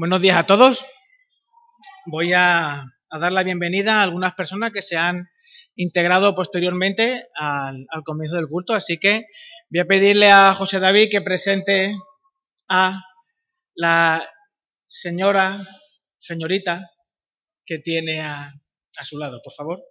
Buenos días a todos. Voy a, dar la bienvenida a algunas personas que se han integrado posteriormente al, comienzo del culto, así que voy a pedirle a José David que presente a la señora, señorita que tiene a, su lado, por favor.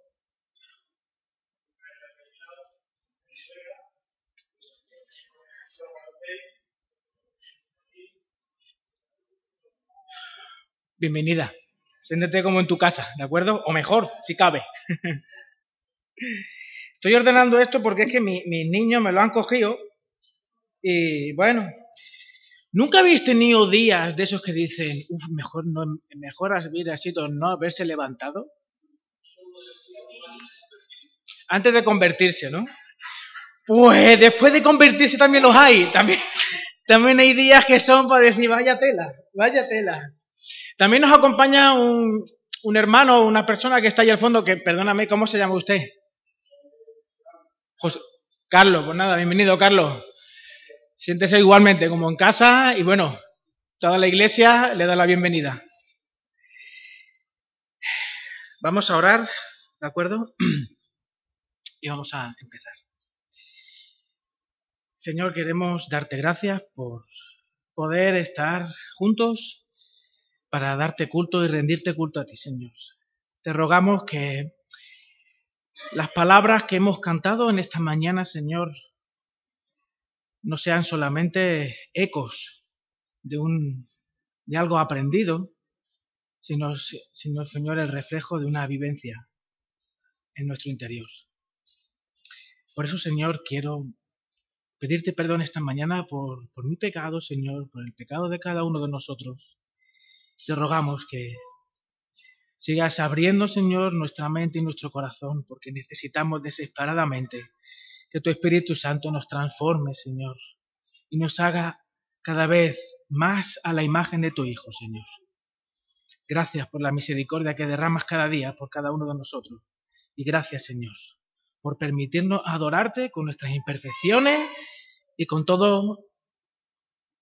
Bienvenida. Siéntete como en tu casa, ¿de acuerdo? O mejor, si cabe. Estoy ordenando esto porque es que mis niños me lo han cogido y bueno, ¿nunca habéis tenido días de esos que dicen, uff, mejor, no, mejor hubiera sido no haberse levantado? Antes de convertirse, ¿no? Pues después de convertirse también los hay. También, también hay días que son para decir, vaya tela, vaya tela. También nos acompaña un, hermano, una persona que está ahí al fondo, que perdóname, ¿cómo se llama usted? Carlos, pues nada, bienvenido Carlos. Siéntese igualmente como en casa y bueno, toda la iglesia le da la bienvenida. Vamos a orar, ¿de acuerdo? Y vamos a empezar. Señor, queremos darte gracias por poder estar juntos para darte culto y rendirte culto a ti, Señor. Te rogamos que las palabras que hemos cantado en esta mañana, Señor, no sean solamente ecos de, un, de algo aprendido, sino, sino, Señor, el reflejo de una vivencia en nuestro interior. Por eso, Señor, quiero pedirte perdón esta mañana por, por mi pecado, Señor, por el pecado de cada uno de nosotros te rogamos que sigas abriendo, Señor, nuestra mente y nuestro corazón, porque necesitamos desesperadamente que tu Espíritu Santo nos transforme, Señor, y nos haga cada vez más a la imagen de tu Hijo, Señor. Gracias por la misericordia que derramas cada día por cada uno de nosotros. Y gracias, Señor, por permitirnos adorarte con nuestras imperfecciones y con todo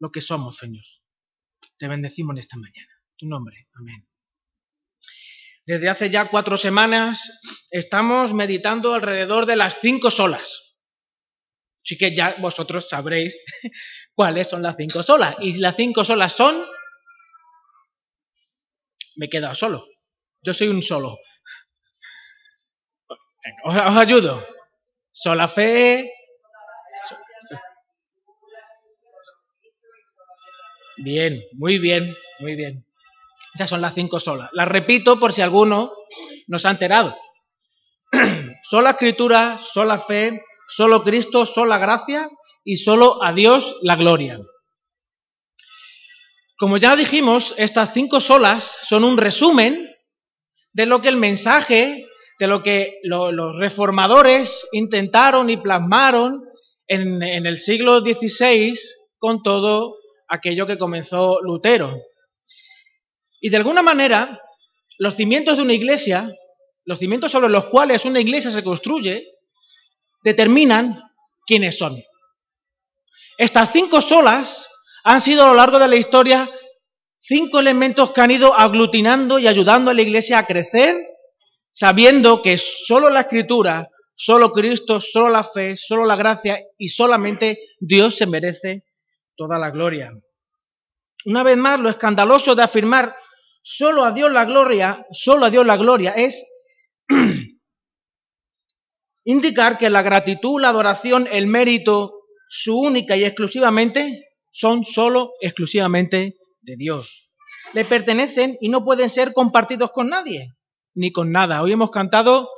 lo que somos, Señor. Te bendecimos en esta mañana tu nombre. Amén. Desde hace ya cuatro semanas estamos meditando alrededor de las cinco solas. Así que ya vosotros sabréis cuáles son las cinco solas. Y las cinco solas son... Me he quedado solo. Yo soy un solo. Os, os ayudo. Sola fe. Bien, muy bien, muy bien. Esas son las cinco solas. Las repito por si alguno no se ha enterado. sola escritura, sola fe, solo Cristo, sola gracia y solo a Dios la gloria. Como ya dijimos, estas cinco solas son un resumen de lo que el mensaje, de lo que los reformadores intentaron y plasmaron en, en el siglo XVI con todo aquello que comenzó Lutero. Y de alguna manera, los cimientos de una iglesia, los cimientos sobre los cuales una iglesia se construye, determinan quiénes son. Estas cinco solas han sido a lo largo de la historia cinco elementos que han ido aglutinando y ayudando a la iglesia a crecer, sabiendo que solo la escritura, solo Cristo, solo la fe, solo la gracia y solamente Dios se merece toda la gloria. Una vez más, lo escandaloso de afirmar Solo a Dios la gloria, solo a Dios la gloria es indicar que la gratitud, la adoración, el mérito, su única y exclusivamente, son solo exclusivamente de Dios. Le pertenecen y no pueden ser compartidos con nadie, ni con nada. Hoy hemos cantado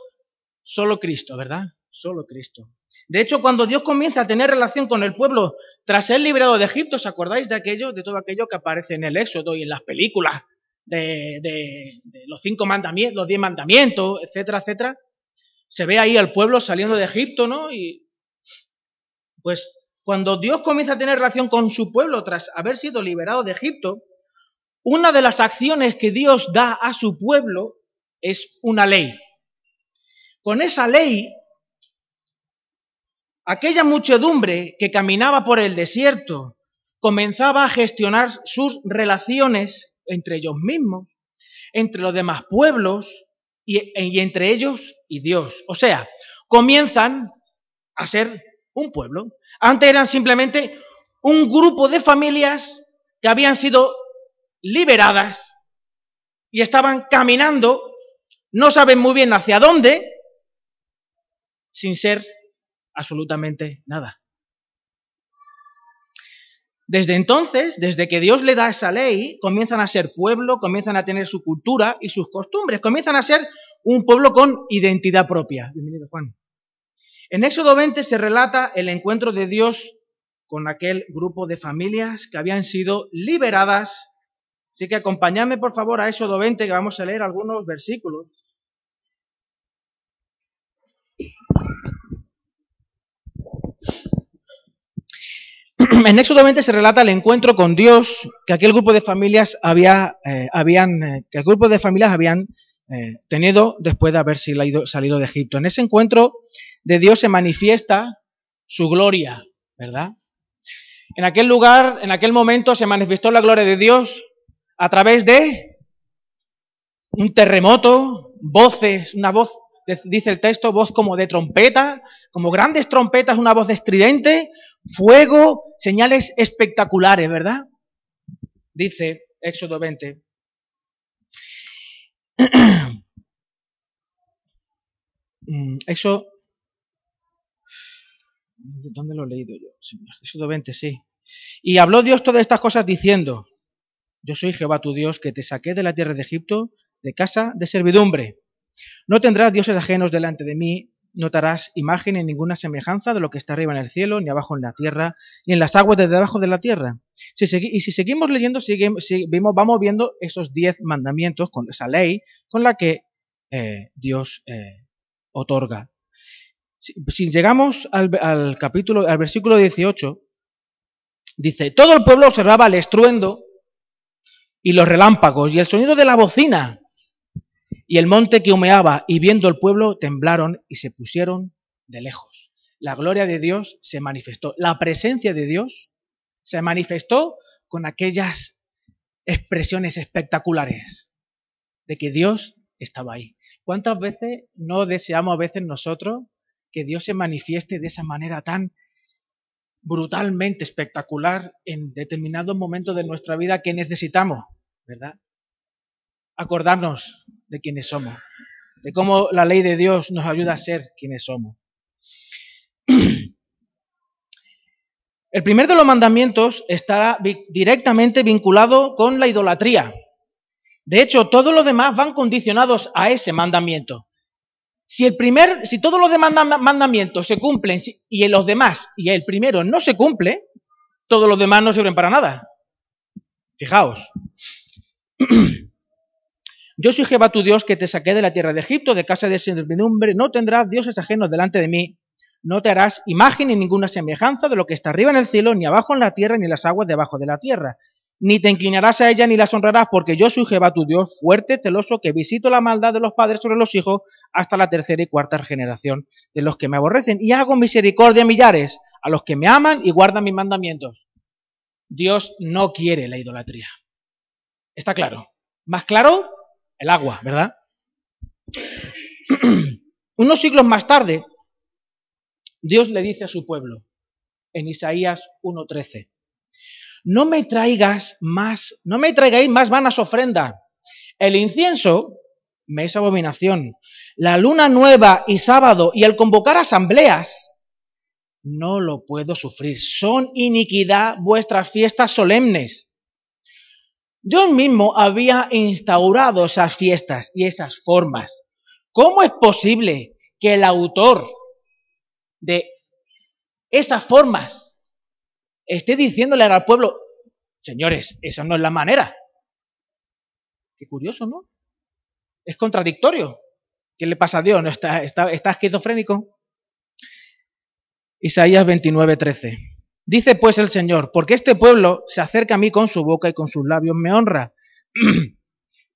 solo Cristo, ¿verdad? Solo Cristo. De hecho, cuando Dios comienza a tener relación con el pueblo tras ser liberado de Egipto, ¿os acordáis de aquello, de todo aquello que aparece en el Éxodo y en las películas? De, los cinco mandamientos, los diez mandamientos, etcétera, etcétera, se ve ahí al pueblo saliendo de Egipto, ¿no? Y pues cuando Dios comienza a tener relación con su pueblo tras haber sido liberado de Egipto, una de las acciones que Dios da a su pueblo es una ley. Con esa ley, aquella muchedumbre que caminaba por el desierto comenzaba a gestionar sus relaciones entre ellos mismos, entre los demás pueblos y, y entre ellos y Dios. O sea, comienzan a ser un pueblo. Antes eran simplemente un grupo de familias que habían sido liberadas y estaban caminando, no saben muy bien hacia dónde, sin ser absolutamente nada. Desde entonces, desde que Dios le da esa ley, comienzan a ser pueblo, comienzan a tener su cultura y sus costumbres, comienzan a ser un pueblo con identidad propia. Bienvenido, Juan. En Éxodo 20 se relata el encuentro de Dios con aquel grupo de familias que habían sido liberadas. Así que acompañadme por favor a Éxodo 20 que vamos a leer algunos versículos. En Éxodo 20 se relata el encuentro con Dios que aquel grupo de familias había, eh, habían, eh, que grupo de familias habían eh, tenido después de haber salido de Egipto. En ese encuentro de Dios se manifiesta su gloria, ¿verdad? En aquel lugar, en aquel momento, se manifestó la gloria de Dios a través de un terremoto, voces, una voz, dice el texto, voz como de trompeta, como grandes trompetas, una voz estridente, fuego, señales espectaculares, ¿verdad? Dice Éxodo 20. Mm, eso ¿Dónde lo he leído yo? Éxodo 20, sí. Y habló Dios todas estas cosas diciendo, yo soy Jehová tu Dios, que te saqué de la tierra de Egipto, de casa de servidumbre. No tendrás dioses ajenos delante de mí, no imagen en ninguna semejanza de lo que está arriba en el cielo, ni abajo en la tierra, ni en las aguas de debajo de la tierra. y si seguimos leyendo, vamos viendo esos diez mandamientos, con esa ley con la que eh, Dios eh, otorga. Si, llegamos al, capítulo, al versículo 18, dice, todo el pueblo observaba el estruendo y los relámpagos y el sonido de la bocina y el monte que humeaba y viendo el pueblo temblaron y se pusieron de lejos. La gloria de Dios se manifestó, la presencia de Dios se manifestó con aquellas expresiones espectaculares de que Dios estaba ahí. ¿Cuántas veces no deseamos a veces nosotros que Dios se manifieste de esa manera tan brutalmente espectacular en determinados momentos de nuestra vida que necesitamos, ¿verdad? Acordarnos de quiénes somos, de cómo la ley de Dios nos ayuda a ser quienes somos. El primer de los mandamientos está directamente vinculado con la idolatría. De hecho, todos los demás van condicionados a ese mandamiento. Si el primer, si todos los demás mandamientos se cumplen y los demás y el primero no se cumple, todos los demás no sirven para nada. Fijaos. Yo soy Jehová tu Dios que te saqué de la tierra de Egipto, de casa de servidumbre, no tendrás dioses ajenos delante de mí, no te harás imagen ni ninguna semejanza de lo que está arriba en el cielo, ni abajo en la tierra, ni las aguas debajo de la tierra ni te inclinarás a ella ni las honrarás, porque yo soy Jehová tu Dios, fuerte, celoso, que visito la maldad de los padres sobre los hijos hasta la tercera y cuarta generación de los que me aborrecen, y hago misericordia a millares, a los que me aman y guardan mis mandamientos. Dios no quiere la idolatría. ¿Está claro? Más claro, el agua, ¿verdad? Unos siglos más tarde, Dios le dice a su pueblo, en Isaías 1.13, no me traigas más, no me traigáis más vanas ofrendas. El incienso me es abominación. La luna nueva y sábado y el convocar asambleas, no lo puedo sufrir. Son iniquidad vuestras fiestas solemnes. Dios mismo había instaurado esas fiestas y esas formas. ¿Cómo es posible que el autor de esas formas esté diciéndole al pueblo, señores, esa no es la manera. Qué curioso, ¿no? Es contradictorio. ¿Qué le pasa a Dios? ¿No está, está, está esquizofrénico? Isaías 29, 13. Dice pues el Señor, porque este pueblo se acerca a mí con su boca y con sus labios me honra,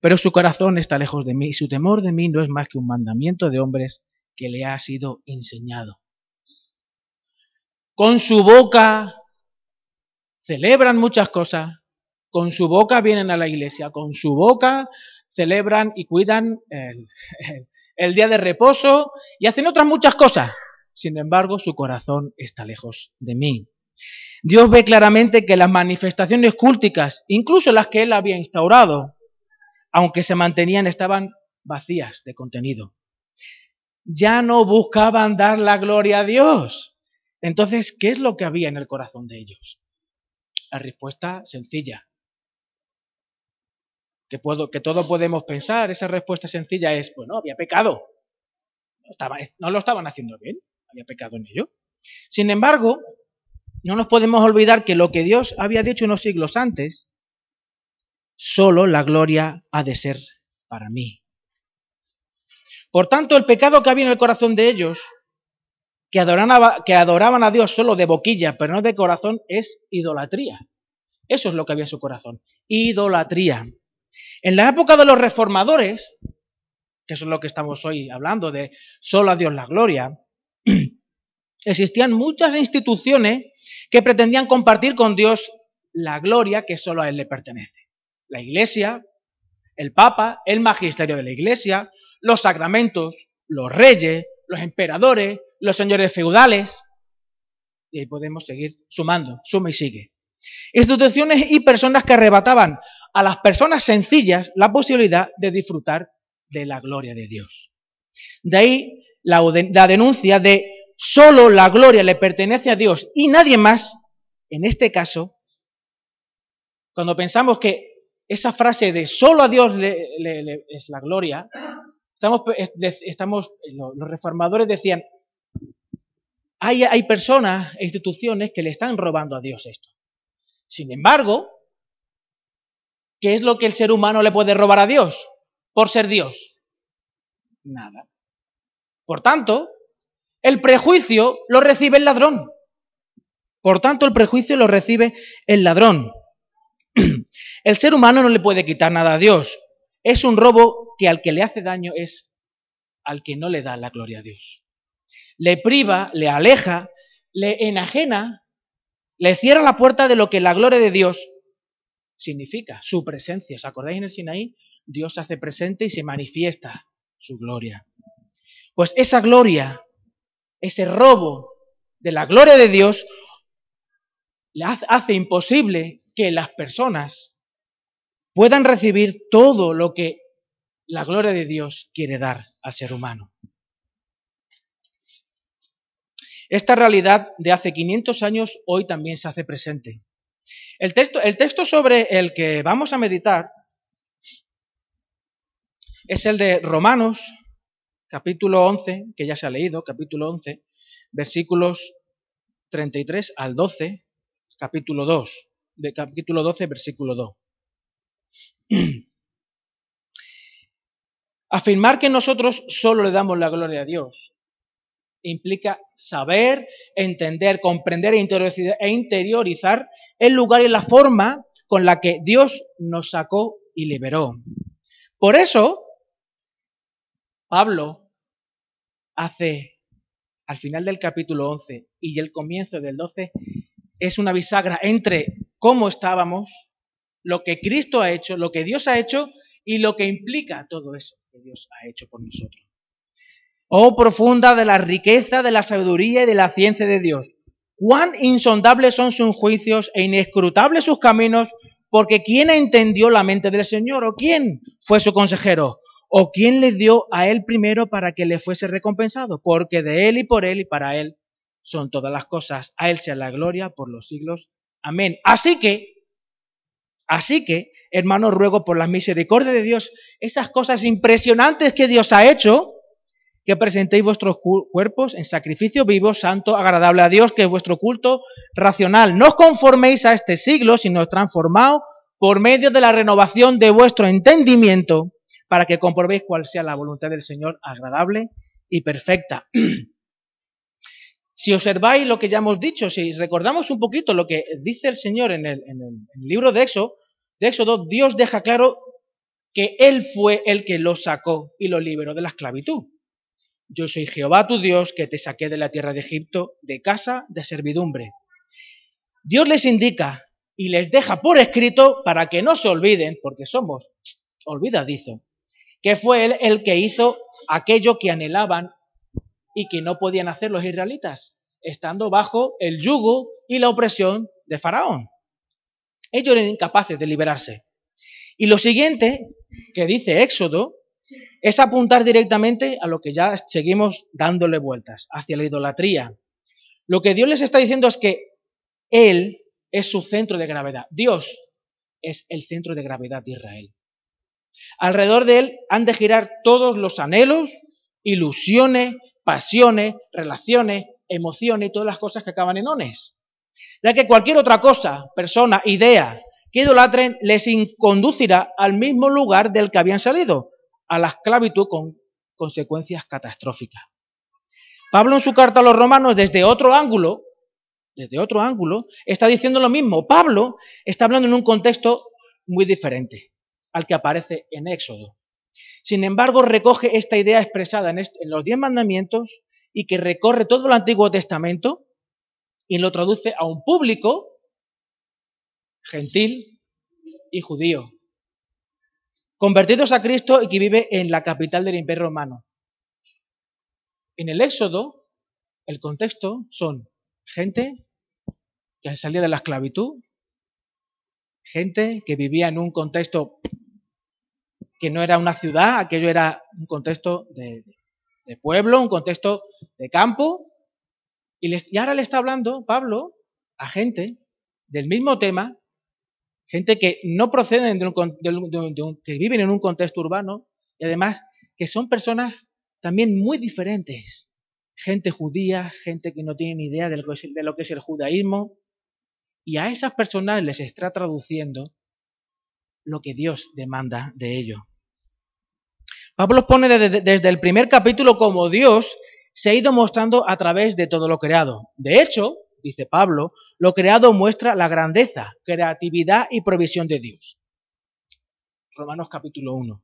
pero su corazón está lejos de mí y su temor de mí no es más que un mandamiento de hombres que le ha sido enseñado. Con su boca celebran muchas cosas, con su boca vienen a la iglesia, con su boca celebran y cuidan el, día de reposo y hacen otras muchas cosas. Sin embargo, su corazón está lejos de mí. Dios ve claramente que las manifestaciones cúlticas, incluso las que él había instaurado, aunque se mantenían, estaban vacías de contenido. Ya no buscaban dar la gloria a Dios. Entonces, ¿qué es lo que había en el corazón de ellos? La respuesta sencilla. Que, puedo, todos podemos pensar, esa respuesta sencilla es, bueno, había pecado. estaba, no lo estaban haciendo bien, había pecado en ello. Sin embargo, no nos podemos olvidar que lo que Dios había dicho unos siglos antes, solo la gloria ha de ser para mí. Por tanto, el pecado que había en el corazón de ellos, que adoraban, a Dios solo de boquilla, pero no de corazón, es idolatría. Eso es lo que había en su corazón. Idolatría. En la época de los reformadores, que eso es lo que estamos hoy hablando, de solo a Dios la gloria, existían muchas instituciones que pretendían compartir con Dios la gloria que solo a Él le pertenece. La Iglesia, el Papa, el magisterio de la Iglesia, los sacramentos, los reyes, los emperadores, los señores feudales. Y ahí podemos seguir sumando, suma y sigue. Instituciones y personas que arrebataban a las personas sencillas la posibilidad de disfrutar de la gloria de Dios. De ahí la, la denuncia de solo la gloria le pertenece a Dios y nadie más, en este caso, cuando pensamos que esa frase de solo a Dios le, es la gloria, estamos, los reformadores decían, hay, hay personas e instituciones que le están robando a Dios esto. Sin embargo, ¿qué es lo que el ser humano le puede robar a Dios por ser Dios? Nada. Por tanto, el prejuicio lo recibe el ladrón. Por tanto, el prejuicio lo recibe el ladrón. El ser humano no le puede quitar nada a Dios. Es un robo que al que le hace daño es al que no le da la gloria a Dios. Le priva, le aleja, le enajena, le cierra la puerta de lo que la gloria de Dios significa, su presencia. ¿Os acordáis en el Sinaí? Dios se hace presente y se manifiesta su gloria. Pues esa gloria ese robo de la gloria de Dios hace imposible que las personas puedan recibir todo lo que la gloria de Dios quiere dar al ser humano. Esta realidad de hace 500 años hoy también se hace presente. El texto, el texto sobre el que vamos a meditar es el de Romanos capítulo 11, que ya se ha leído, capítulo 11, versículos 33 al 12, capítulo 2, de capítulo 12, versículo 2. Afirmar que nosotros solo le damos la gloria a Dios implica saber, entender, comprender e, e interiorizar el lugar y la forma con la que Dios nos sacó y liberó. Por eso, Pablo hace al final del capítulo 11 y el comienzo del 12 es una bisagra entre cómo estábamos, lo que Cristo ha hecho, lo que Dios ha hecho y lo que implica todo eso que Dios ha hecho por nosotros. Oh profunda de la riqueza, de la sabiduría y de la ciencia de Dios. Cuán insondables son sus juicios e inescrutables sus caminos, porque ¿quién entendió la mente del Señor o quién fue su consejero? ¿O quién le dio a él primero para que le fuese recompensado? Porque de él y por él y para él son todas las cosas. A él sea la gloria por los siglos. Amén. Así que, así que, hermanos, ruego por la misericordia de Dios, esas cosas impresionantes que Dios ha hecho, que presentéis vuestros cuerpos en sacrificio vivo, santo, agradable a Dios, que es vuestro culto racional. No os conforméis a este siglo, sino transformaos por medio de la renovación de vuestro entendimiento para que comprobéis cuál sea la voluntad del Señor agradable y perfecta. si observáis lo que ya hemos dicho, si recordamos un poquito lo que dice el Señor en el, libro de Éxodo, Dios deja claro que Él fue el que lo sacó y lo liberó de la esclavitud. Yo soy Jehová tu Dios que te saqué de la tierra de Egipto, de casa de servidumbre. Dios les indica y les deja por escrito para que no se olviden, porque somos olvidadizos, que fue él el que hizo aquello que anhelaban y que no podían hacer los israelitas, estando bajo el yugo y la opresión de Faraón. Ellos eran incapaces de liberarse. Y lo siguiente que dice Éxodo es apuntar directamente a lo que ya seguimos dándole vueltas, hacia la idolatría. Lo que Dios les está diciendo es que Él es su centro de gravedad. Dios es el centro de gravedad de Israel. Alrededor de Él han de girar todos los anhelos, ilusiones, pasiones, relaciones, emociones y todas las cosas que acaban en ones. Ya que cualquier otra cosa, persona, idea que idolatren les conducirá al mismo lugar del que habían salido, a la esclavitud con consecuencias catastróficas. Pablo en su carta a los romanos desde otro ángulo, desde otro ángulo, está diciendo lo mismo. Pablo está hablando en un contexto muy diferente al que aparece en Éxodo. Sin embargo, recoge esta idea expresada en, los diez mandamientos y que recorre todo el Antiguo Testamento y lo traduce a un público gentil y judío, convertidos a Cristo y que vive en la capital del Imperio Romano. En el Éxodo, el contexto son gente que salía de la esclavitud, gente que vivía en un contexto que no era una ciudad, aquello era un contexto de, pueblo, un contexto de campo, y, y ahora le está hablando Pablo a gente del mismo tema gente que no proceden de un, que viven en un contexto urbano y además que son personas también muy diferentes. Gente judía, gente que no tiene ni idea de de lo que es el judaísmo. Y a esas personas les está traduciendo lo que Dios demanda de ellos. Pablo pone desde, el primer capítulo como Dios se ha ido mostrando a través de todo lo creado. De hecho, dice Pablo, lo creado muestra la grandeza, creatividad y provisión de Dios. Romanos capítulo 1.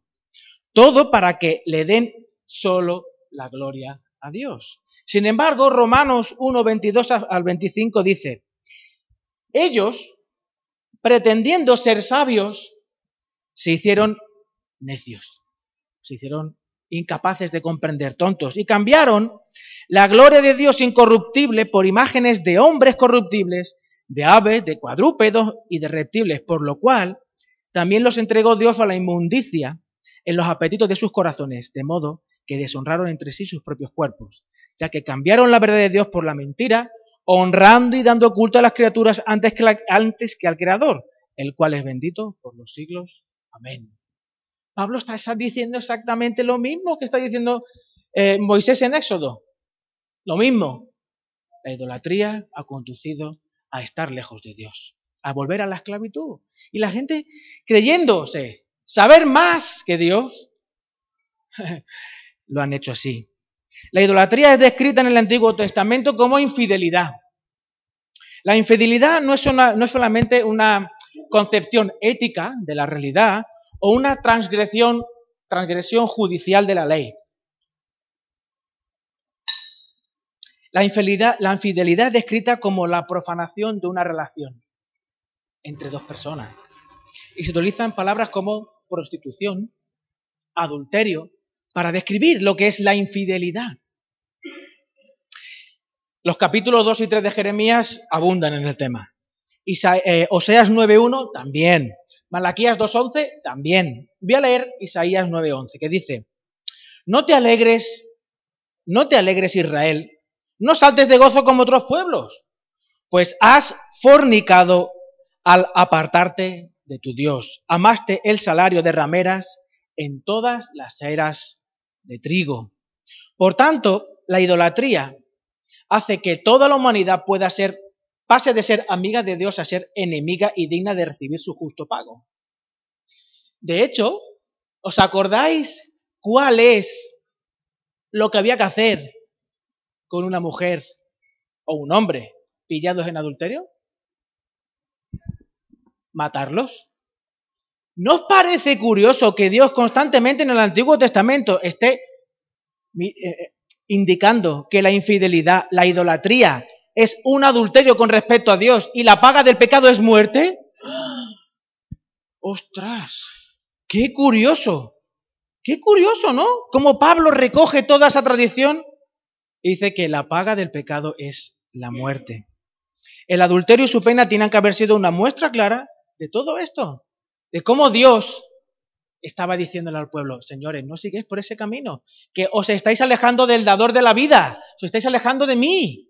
Todo para que le den solo la gloria a Dios. Sin embargo, Romanos 1, 22 al 25 dice, ellos, pretendiendo ser sabios, se hicieron necios, se hicieron incapaces de comprender, tontos, y cambiaron la gloria de Dios incorruptible por imágenes de hombres corruptibles, de aves, de cuadrúpedos y de reptiles, por lo cual también los entregó Dios a la inmundicia en los apetitos de sus corazones, de modo que deshonraron entre sí sus propios cuerpos, ya que cambiaron la verdad de Dios por la mentira, honrando y dando culto a las criaturas antes que, al Creador, el cual es bendito por los siglos. Amén. Pablo está diciendo exactamente lo mismo que está diciendo eh, Moisés en Éxodo. Lo mismo, la idolatría ha conducido a estar lejos de Dios, a volver a la esclavitud. Y la gente creyéndose saber más que Dios, lo han hecho así. La idolatría es descrita en el Antiguo Testamento como infidelidad. La infidelidad no es, no es solamente una concepción ética de la realidad o una transgresión, judicial de la ley. La infidelidad, la infidelidad es descrita como la profanación de una relación entre dos personas. Y se utilizan palabras como prostitución, adulterio, para describir lo que es la infidelidad. Los capítulos 2 y 3 de Jeremías abundan en el tema. Eh, Oseas 9.1 también. Malaquías 2.11 también. Voy a leer Isaías 9.11, que dice, no te alegres, no te alegres Israel, no saltes de gozo como otros pueblos, pues has fornicado al apartarte de tu Dios. Amaste el salario de rameras en todas las eras de trigo. Por tanto, la idolatría hace que toda la humanidad pueda ser, pase de ser amiga de Dios a ser enemiga y digna de recibir su justo pago. De hecho, ¿os acordáis cuál es lo que había que hacer con una mujer o un hombre pillados en adulterio? ¿Matarlos? ¿No os parece curioso que Dios constantemente en el Antiguo Testamento esté eh, eh, indicando que la infidelidad, la idolatría, es un adulterio con respecto a Dios y la paga del pecado es muerte, ¡ostras! ¡Qué curioso! ¡Qué curioso, ¿no? Como Pablo recoge toda esa tradición y dice que la paga del pecado es la muerte. El adulterio y su pena tienen que haber sido una muestra clara de todo esto, de cómo Dios estaba diciéndole al pueblo, señores, no sigáis por ese camino, que os estáis alejando del dador de la vida, os estáis alejando de mí.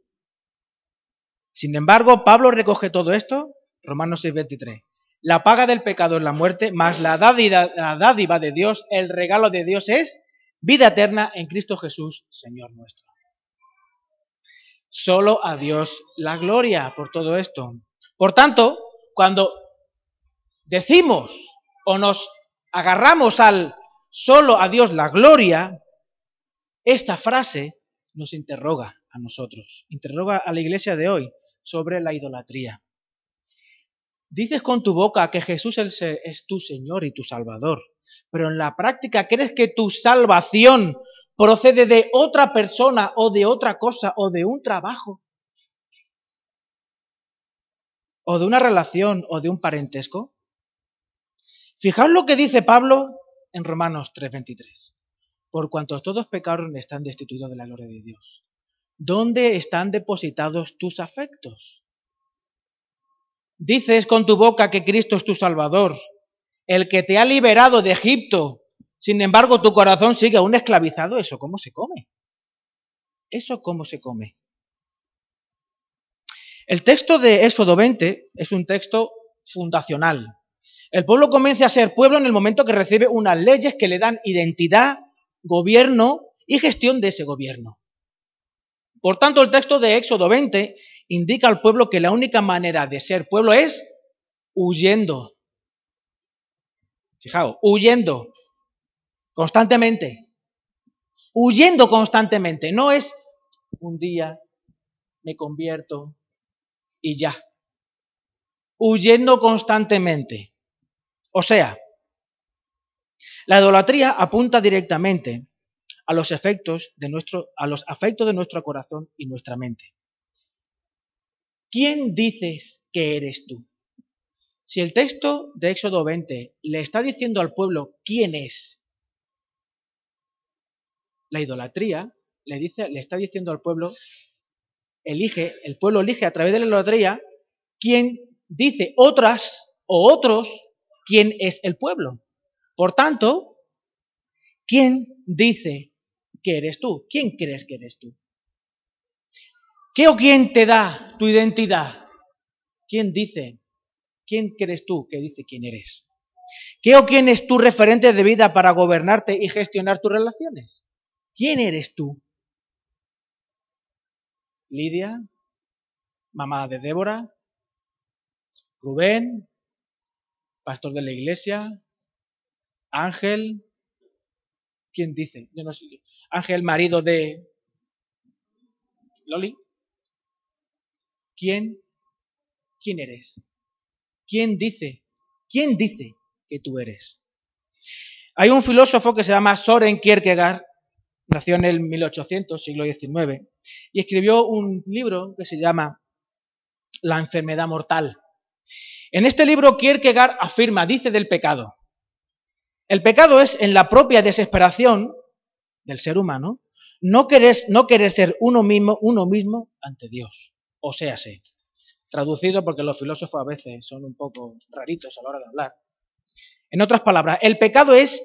Sin embargo, Pablo recoge todo esto, Romanos 6:23. La paga del pecado es la muerte, más la dádiva, la dádiva de Dios, el regalo de Dios es vida eterna en Cristo Jesús, Señor nuestro. Solo a Dios la gloria por todo esto. Por tanto, cuando decimos o nos agarramos al solo a Dios la gloria, esta frase nos interroga a nosotros, interroga a la iglesia de hoy sobre la idolatría. Dices con tu boca que Jesús es tu Señor y tu Salvador, pero en la práctica crees que tu salvación procede de otra persona o de otra cosa o de un trabajo o de una relación o de un parentesco. Fijaos lo que dice Pablo en Romanos 3:23. Por cuanto todos pecaron están destituidos de la gloria de Dios. ¿Dónde están depositados tus afectos? Dices con tu boca que Cristo es tu Salvador, el que te ha liberado de Egipto. Sin embargo, tu corazón sigue aún esclavizado. ¿Eso cómo se come? ¿Eso cómo se come? El texto de Éxodo 20 es un texto fundacional, el pueblo comienza a ser pueblo en el momento que recibe unas leyes que le dan identidad, gobierno y gestión de ese gobierno. Por tanto, el texto de Éxodo 20 indica al pueblo que la única manera de ser pueblo es huyendo. Fijaos, huyendo constantemente. Huyendo constantemente. No es un día me convierto y ya. Huyendo constantemente. O sea, la idolatría apunta directamente a los efectos de nuestro, a los afectos de nuestro corazón y nuestra mente. ¿Quién dices que eres tú? Si el texto de Éxodo 20 le está diciendo al pueblo quién es la idolatría, le, dice, le está diciendo al pueblo, elige, el pueblo elige a través de la idolatría quién dice otras o otros quién es el pueblo. Por tanto, ¿quién dice que eres tú? ¿Quién crees que eres tú? ¿Qué o quién te da tu identidad? ¿Quién dice? ¿Quién crees tú que dice quién eres? ¿Qué o quién es tu referente de vida para gobernarte y gestionar tus relaciones? ¿Quién eres tú? Lidia, mamá de Débora, Rubén, pastor de la iglesia, Ángel, ¿quién dice? Yo no sé. Ángel, marido de Loli. ¿Quién? ¿Quién eres? ¿Quién dice? ¿Quién dice que tú eres? Hay un filósofo que se llama Soren Kierkegaard, nació en el 1800, siglo XIX, y escribió un libro que se llama La enfermedad mortal. En este libro Kierkegaard afirma, dice del pecado. El pecado es en la propia desesperación del ser humano no querer, no querer ser uno mismo, uno mismo ante Dios. O sea. Traducido porque los filósofos a veces son un poco raritos a la hora de hablar. En otras palabras, el pecado es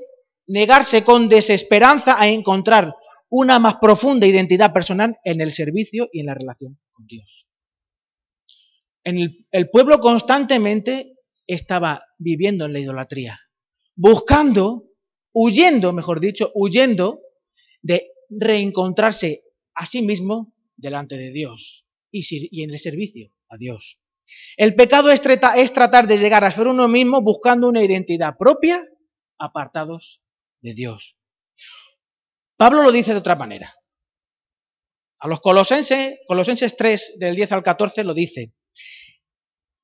negarse con desesperanza a encontrar una más profunda identidad personal en el servicio y en la relación con Dios el, pueblo constantemente estaba viviendo en la idolatría, buscando, huyendo, mejor dicho, huyendo de reencontrarse a sí mismo delante de Dios y, en el servicio a Dios. El pecado es, tratar de llegar a ser uno mismo buscando una identidad propia, apartados de Dios. Pablo lo dice de otra manera. A los colosenses, Colosenses 3, del 10 al 14, lo dice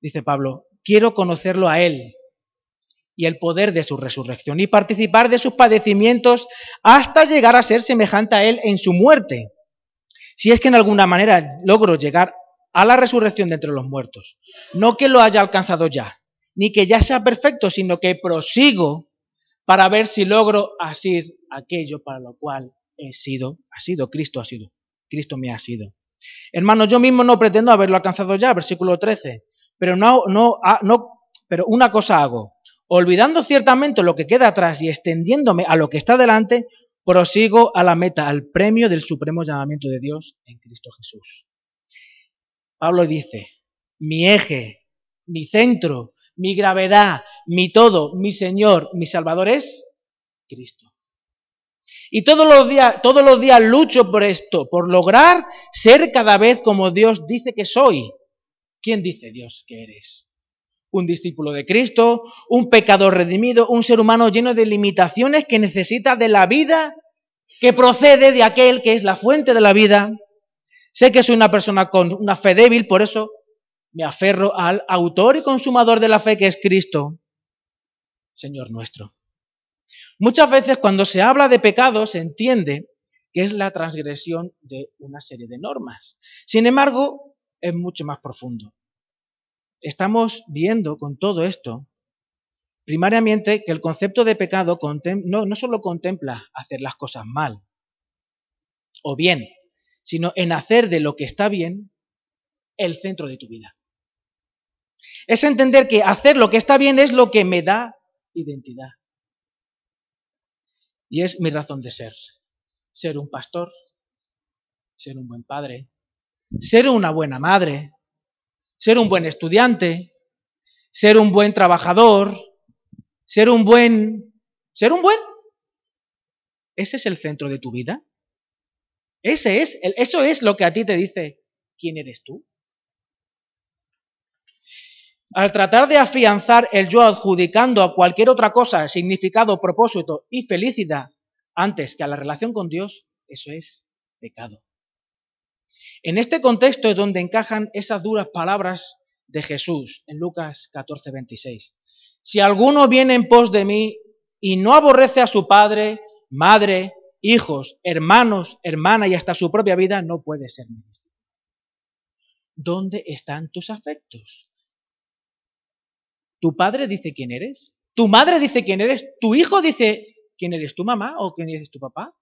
dice Pablo, quiero conocerlo a Él y el poder de su resurrección y participar de sus padecimientos hasta llegar a ser semejante a Él en su muerte. Si es que en alguna manera logro llegar a la resurrección de entre los muertos. No que lo haya alcanzado ya, ni que ya sea perfecto, sino que prosigo para ver si logro asir aquello para lo cual he sido, ha sido, Cristo ha sido, Cristo me ha sido. Hermanos, yo mismo no pretendo haberlo alcanzado ya, versículo 13, pero no, no, ah, no, pero una cosa hago, olvidando ciertamente lo que queda atrás y extendiéndome a lo que está delante, prosigo a la meta, al premio del supremo llamamiento de Dios en Cristo Jesús. Pablo dice, mi eje, mi centro, mi gravedad, mi todo, mi Señor, mi Salvador es Cristo. Y todos los días, todos los días lucho por esto, por lograr ser cada vez como Dios dice que soy. ¿Quién dice Dios que eres? Un discípulo de Cristo, un pecador redimido, un ser humano lleno de limitaciones que necesita de la vida que procede de aquel que es la fuente de la vida. Sé que soy una persona con una fe débil, por eso me aferro al autor y consumador de la fe que es Cristo, Señor nuestro. Muchas veces cuando se habla de pecado se entiende que es la transgresión de una serie de normas. Sin embargo, es mucho más profundo. Estamos viendo con todo esto, primariamente, que el concepto de pecado no, no solo contempla hacer las cosas mal o bien, sino en hacer de lo que está bien el centro de tu vida. Es entender que hacer lo que está bien es lo que me da identidad. Y es mi razón de ser. Ser un pastor, ser un buen padre, ser una buena madre, ser un buen estudiante, ser un buen trabajador, ser un buen... ser un buen... ¿Ese es el centro de tu vida? Ese es, eso es lo que a ti te dice quién eres tú. Al tratar de afianzar el yo adjudicando a cualquier otra cosa significado, propósito y felicidad antes que a la relación con Dios, eso es pecado. En este contexto es donde encajan esas duras palabras de Jesús en Lucas 14, 26. Si alguno viene en pos de mí y no aborrece a su padre, madre, hijos, hermanos, hermana y hasta su propia vida, no puede ser mi ¿Dónde están tus afectos? ¿Tu padre dice quién eres? ¿Tu madre dice quién eres? ¿Tu hijo dice quién eres tu mamá o quién eres tu papá?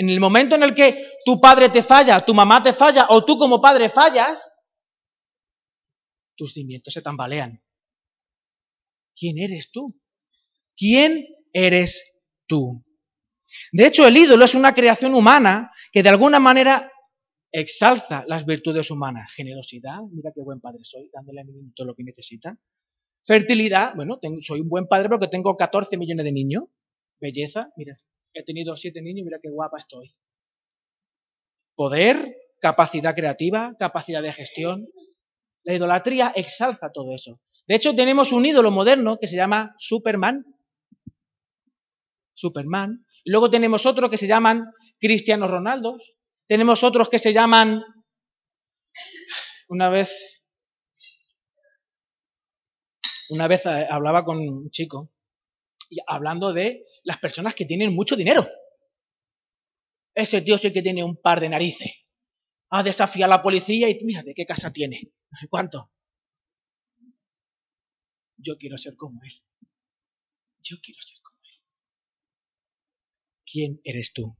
En el momento en el que tu padre te falla, tu mamá te falla o tú como padre fallas, tus cimientos se tambalean. ¿Quién eres tú? ¿Quién eres tú? De hecho, el ídolo es una creación humana que de alguna manera exalza las virtudes humanas. Generosidad, mira qué buen padre soy, dándole a mi niño todo lo que necesita. Fertilidad, bueno, soy un buen padre porque tengo 14 millones de niños. Belleza, mira, he tenido siete niños, mira qué guapa estoy. Poder, capacidad creativa, capacidad de gestión. La idolatría exalza todo eso. De hecho, tenemos un ídolo moderno que se llama Superman. Superman. Luego tenemos otro que se llaman Cristiano Ronaldo. Tenemos otros que se llaman, una vez, una vez eh, hablaba con un chico, y hablando de las personas que tienen mucho dinero. Ese tío sí que tiene un par de narices. Ha desafiado a la policía y mira de qué casa tiene. ¿Cuánto? Yo quiero ser como él. Yo quiero ser como él. ¿Quién eres tú?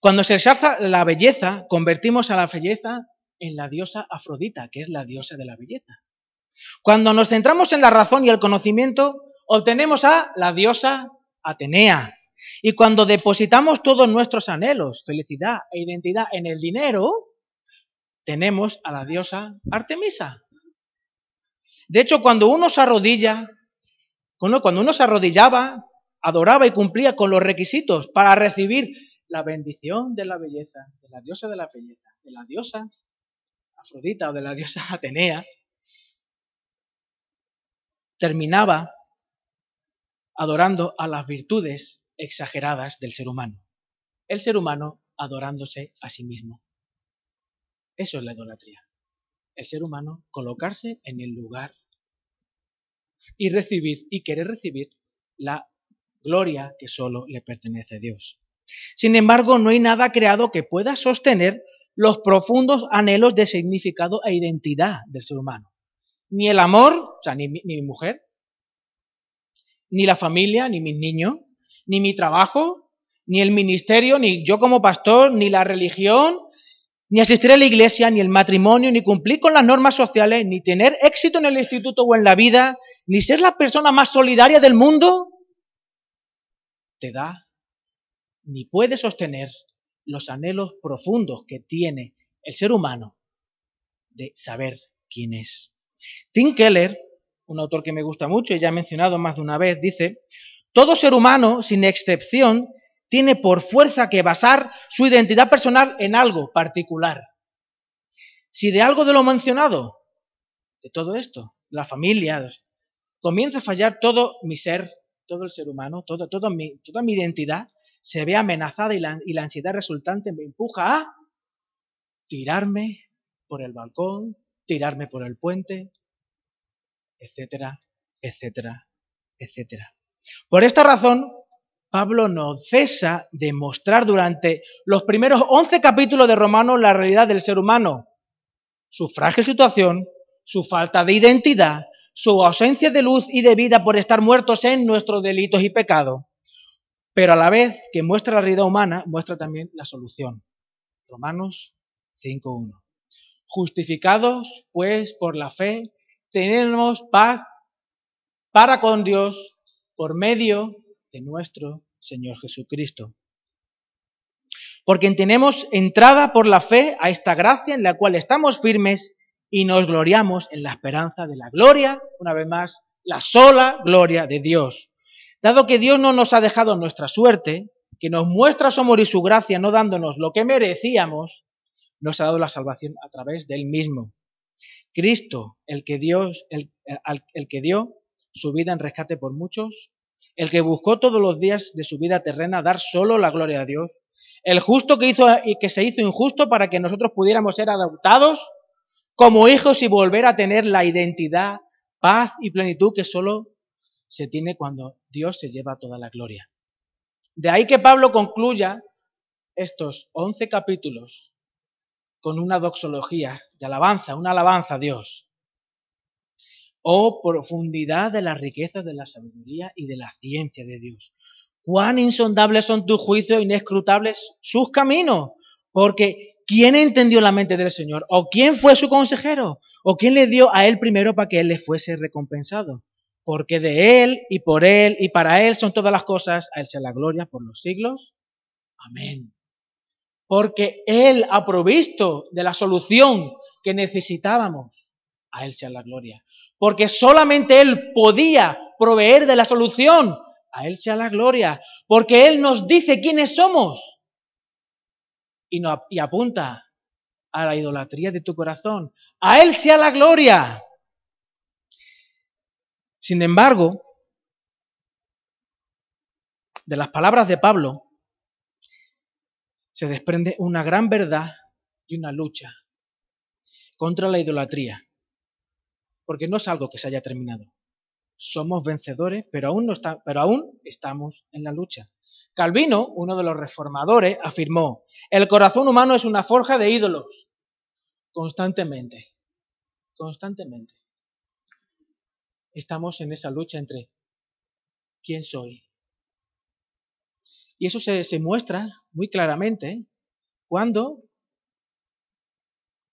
Cuando se exalza la belleza, convertimos a la belleza en la diosa Afrodita, que es la diosa de la belleza. Cuando nos centramos en la razón y el conocimiento, obtenemos a la diosa Atenea. Y cuando depositamos todos nuestros anhelos, felicidad e identidad en el dinero, tenemos a la diosa Artemisa. De hecho, cuando uno se arrodilla, cuando uno se arrodillaba, adoraba y cumplía con los requisitos para recibir la bendición de la belleza, de la diosa de la belleza, de la diosa Afrodita o de la diosa Atenea, terminaba adorando a las virtudes exageradas del ser humano. El ser humano adorándose a sí mismo. Eso es la idolatría. El ser humano colocarse en el lugar y recibir y querer recibir la gloria que solo le pertenece a Dios. Sin embargo, no hay nada creado que pueda sostener los profundos anhelos de significado e identidad del ser humano. Ni el amor, o sea, ni, ni mi mujer, ni la familia, ni mis niños, ni mi trabajo, ni el ministerio, ni yo como pastor, ni la religión, ni asistir a la iglesia, ni el matrimonio, ni cumplir con las normas sociales, ni tener éxito en el instituto o en la vida, ni ser la persona más solidaria del mundo, te da ni puede sostener los anhelos profundos que tiene el ser humano de saber quién es. Tim Keller, un autor que me gusta mucho y ya he mencionado más de una vez, dice, todo ser humano, sin excepción, tiene por fuerza que basar su identidad personal en algo particular. Si de algo de lo mencionado, de todo esto, la familia, comienza a fallar todo mi ser, todo el ser humano, todo, toda mi identidad, se ve amenazada y la, y la ansiedad resultante me empuja a tirarme por el balcón, tirarme por el puente, etcétera, etcétera, etcétera. Por esta razón, Pablo no cesa de mostrar durante los primeros 11 capítulos de Romanos la realidad del ser humano, su frágil situación, su falta de identidad, su ausencia de luz y de vida por estar muertos en nuestros delitos y pecados. Pero a la vez que muestra la realidad humana, muestra también la solución. Romanos 5.1. Justificados, pues, por la fe, tenemos paz para con Dios por medio de nuestro Señor Jesucristo. Porque tenemos entrada por la fe a esta gracia en la cual estamos firmes y nos gloriamos en la esperanza de la gloria, una vez más, la sola gloria de Dios. Dado que Dios no nos ha dejado nuestra suerte, que nos muestra su amor y su gracia no dándonos lo que merecíamos, nos ha dado la salvación a través de Él mismo. Cristo, el que, Dios, el, el que dio su vida en rescate por muchos, el que buscó todos los días de su vida terrena dar solo la gloria a Dios, el justo que hizo y que se hizo injusto para que nosotros pudiéramos ser adoptados como hijos y volver a tener la identidad, paz y plenitud que solo se tiene cuando Dios se lleva toda la gloria. De ahí que Pablo concluya estos once capítulos con una doxología de alabanza, una alabanza a Dios. Oh profundidad de la riqueza de la sabiduría y de la ciencia de Dios. Cuán insondables son tus juicios, inescrutables sus caminos. Porque ¿quién entendió la mente del Señor? ¿O quién fue su consejero? ¿O quién le dio a él primero para que él le fuese recompensado? Porque de él y por él y para él son todas las cosas, a él sea la gloria por los siglos. Amén. Porque él ha provisto de la solución que necesitábamos, a él sea la gloria porque solamente Él podía proveer de la solución. A Él sea la gloria, porque Él nos dice quiénes somos y, y apunta a la idolatría de tu corazón. A Él sea la gloria. Sin embargo, de las palabras de Pablo se desprende una gran verdad y una lucha contra la idolatría porque no es algo que se haya terminado. Somos vencedores, pero aún, pero aún estamos en la lucha. Calvino, uno de los reformadores, afirmó, el corazón humano es una forja de ídolos. Constantemente, constantemente. Estamos en esa lucha entre quién soy. Y eso se, se muestra muy claramente cuando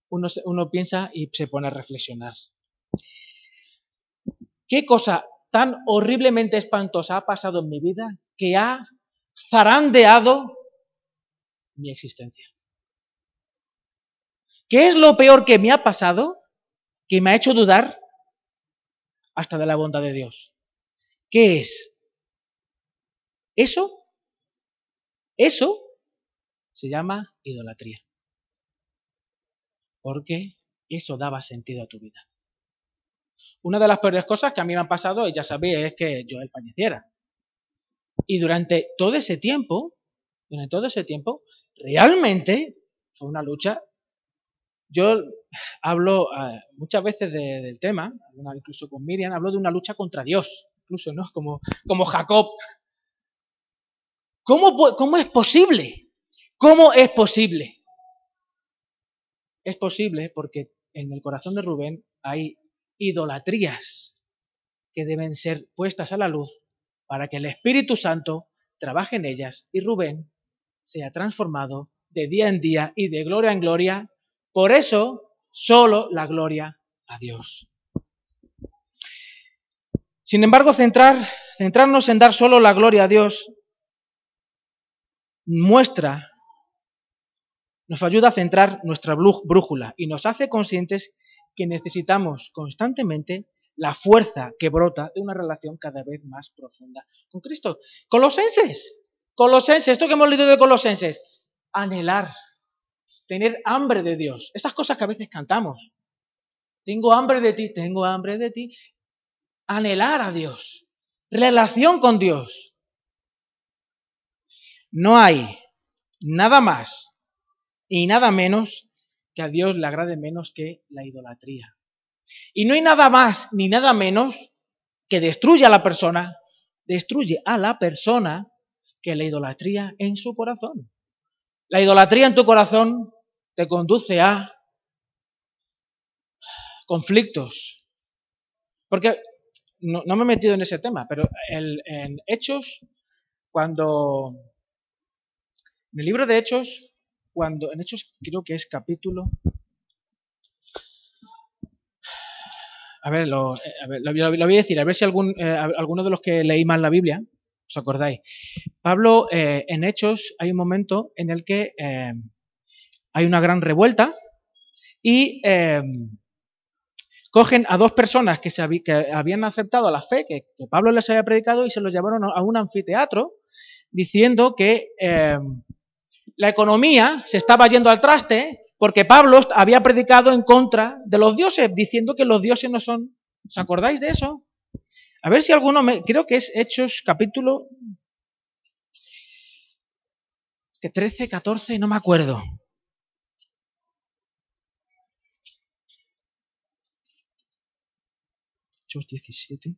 uno, uno piensa y se pone a reflexionar. ¿Qué cosa tan horriblemente espantosa ha pasado en mi vida que ha zarandeado mi existencia? ¿Qué es lo peor que me ha pasado que me ha hecho dudar hasta de la bondad de Dios? ¿Qué es? Eso, eso se llama idolatría. Porque eso daba sentido a tu vida. Una de las peores cosas que a mí me han pasado, ya sabéis, es que yo él falleciera. Y durante todo ese tiempo, durante todo ese tiempo, realmente fue una lucha. Yo hablo eh, muchas veces del tema, incluso con Miriam, hablo de una lucha contra Dios, incluso, ¿no? Como, como Jacob. ¿Cómo, ¿Cómo es posible? ¿Cómo es posible es posible porque en el corazón de Rubén hay idolatrías que deben ser puestas a la luz para que el Espíritu Santo trabaje en ellas y Rubén sea transformado de día en día y de gloria en gloria. Por eso, solo la gloria a Dios. Sin embargo, centrar, centrarnos en dar solo la gloria a Dios muestra, nos ayuda a centrar nuestra brújula y nos hace conscientes que necesitamos constantemente la fuerza que brota de una relación cada vez más profunda con Cristo. Colosenses, Colosenses, esto que hemos leído de Colosenses, anhelar, tener hambre de Dios, esas cosas que a veces cantamos. Tengo hambre de ti, tengo hambre de ti. Anhelar a Dios, relación con Dios. No hay nada más y nada menos que a Dios le agrade menos que la idolatría. Y no hay nada más ni nada menos que destruye a la persona, destruye a la persona que la idolatría en su corazón. La idolatría en tu corazón te conduce a conflictos. Porque no, me he metido en ese tema, pero en Hechos, cuando... En el libro de Hechos, cuando... En Hechos creo que es capítulo a ver, lo, eh, lo, voy a decir, a ver si algún, eh, alguno de los que leí mal la Biblia, os acordáis. Pablo, eh, en Hechos, hay un momento en el que hay una gran revuelta y cogen a dos personas que, se habían aceptado la fe que, que, Pablo les había predicado y se los llevaron a un anfiteatro diciendo que la economía se estaba yendo al traste porque Pablo había predicado en contra de los dioses, diciendo que los dioses no son. ¿Os acordáis de eso? A ver si alguno me. Creo que es Hechos capítulo. Que 13, 14, no me acuerdo. Hechos 17.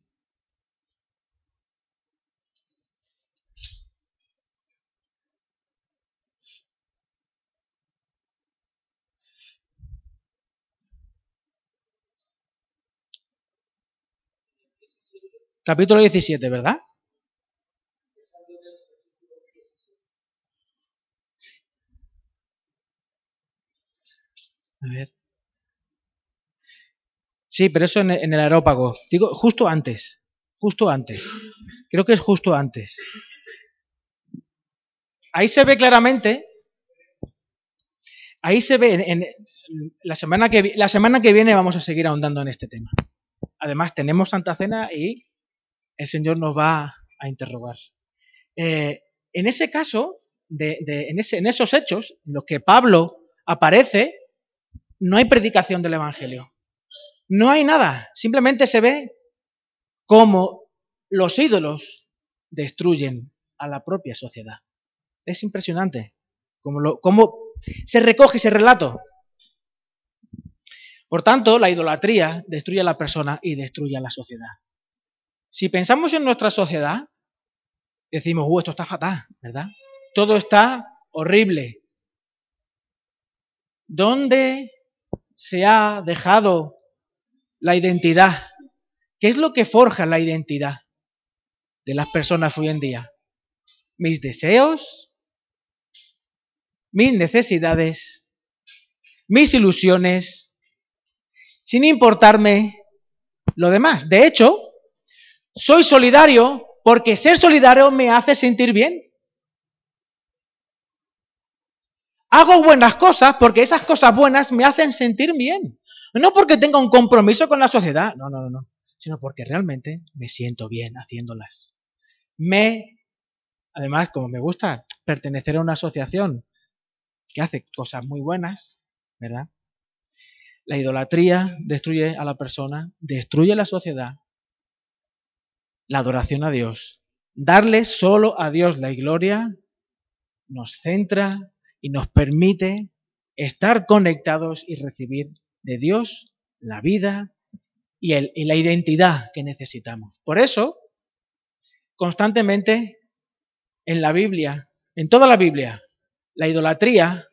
Capítulo 17, ¿verdad? A ver. Sí, pero eso en, el aerópago. Digo, justo antes. Justo antes. Creo que es justo antes. Ahí se ve claramente. Ahí se ve. La, semana que, la semana que viene vamos a seguir ahondando en este tema. Además, tenemos Santa Cena y el Señor nos va a interrogar. Eh, en ese caso, de, en, en esos hechos, en los que Pablo aparece, no hay predicación del Evangelio. No hay nada. Simplemente se ve cómo los ídolos destruyen a la propia sociedad. Es impresionante cómo, lo, cómo se recoge ese relato. Por tanto, la idolatría destruye a la persona y destruye a la sociedad. Si pensamos en nuestra sociedad, decimos, uh, esto está fatal, ¿verdad? Todo está horrible. ¿Dónde se ha dejado la identidad? ¿Qué es lo que forja la identidad de las personas hoy en día? Mis deseos, mis necesidades, mis ilusiones, sin importarme lo demás. De hecho, soy solidario porque ser solidario me hace sentir bien. Hago buenas cosas porque esas cosas buenas me hacen sentir bien. No porque tenga un compromiso con la sociedad, no, no, no, no, sino porque realmente me siento bien haciéndolas. Me, además, como me gusta pertenecer a una asociación que hace cosas muy buenas, ¿verdad? La idolatría destruye a la persona, destruye la sociedad la adoración a Dios. Darle solo a Dios la gloria nos centra y nos permite estar conectados y recibir de Dios la vida y, el, y la identidad que necesitamos. Por eso, constantemente en la Biblia, en toda la Biblia, la idolatría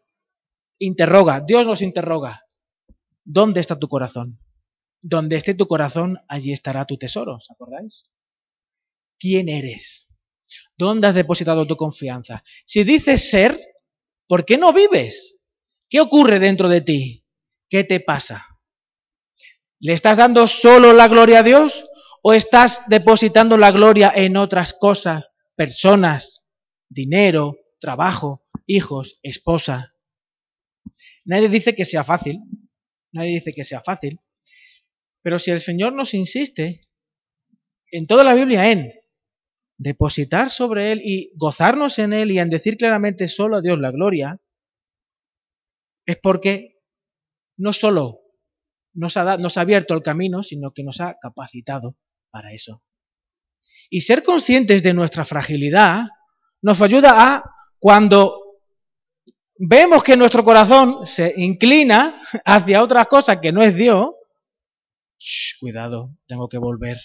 interroga, Dios nos interroga. ¿Dónde está tu corazón? Donde esté tu corazón, allí estará tu tesoro, ¿os acordáis? ¿Quién eres? ¿Dónde has depositado tu confianza? Si dices ser, ¿por qué no vives? ¿Qué ocurre dentro de ti? ¿Qué te pasa? ¿Le estás dando solo la gloria a Dios o estás depositando la gloria en otras cosas, personas, dinero, trabajo, hijos, esposa? Nadie dice que sea fácil, nadie dice que sea fácil, pero si el Señor nos insiste en toda la Biblia en depositar sobre Él y gozarnos en Él y en decir claramente solo a Dios la gloria, es porque no solo nos ha, abierto el camino, sino que nos ha capacitado para eso. Y ser conscientes de nuestra fragilidad nos ayuda a, cuando vemos que nuestro corazón se inclina hacia otra cosa que no es Dios, cuidado, tengo que volver,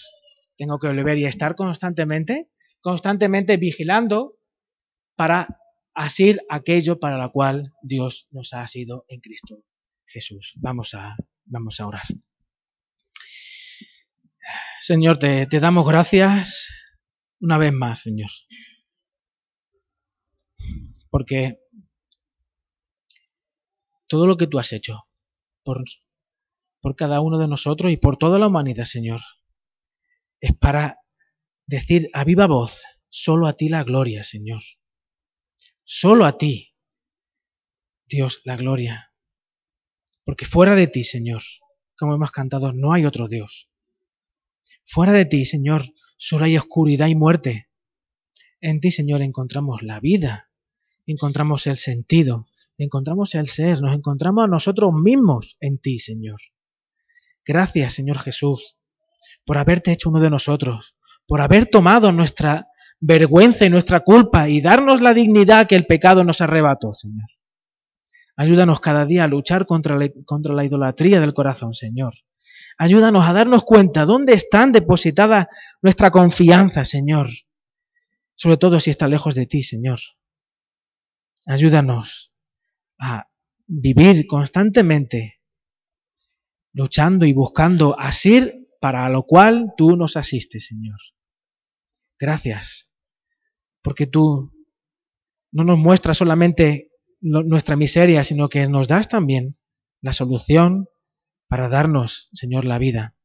tengo que volver y estar constantemente, constantemente vigilando para asir aquello para lo cual Dios nos ha sido en Cristo Jesús. Vamos a, vamos a orar. Señor, te, te damos gracias una vez más, Señor. Porque todo lo que tú has hecho por por cada uno de nosotros y por toda la humanidad, Señor. Es para decir a viva voz, solo a ti la gloria, Señor. Solo a ti, Dios, la gloria. Porque fuera de ti, Señor, como hemos cantado, no hay otro Dios. Fuera de ti, Señor, solo hay oscuridad y muerte. En ti, Señor, encontramos la vida, encontramos el sentido, encontramos el ser, nos encontramos a nosotros mismos en ti, Señor. Gracias, Señor Jesús, por haberte hecho uno de nosotros, por haber tomado nuestra vergüenza y nuestra culpa y darnos la dignidad que el pecado nos arrebató, Señor. Ayúdanos cada día a luchar contra la, contra la idolatría del corazón, Señor. Ayúdanos a darnos cuenta dónde están depositadas nuestra confianza, Señor. Sobre todo si está lejos de ti, Señor. Ayúdanos a vivir constantemente luchando y buscando asir para lo cual tú nos asistes, Señor. Gracias, porque tú no nos muestras solamente nuestra miseria, sino que nos das también la solución para darnos, Señor, la vida.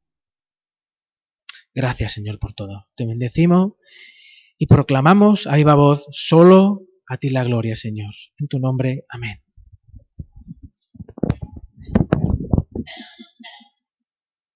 Gracias, Señor, por todo. Te bendecimos y proclamamos a viva voz solo a ti la gloria, Señor. En tu nombre, amén.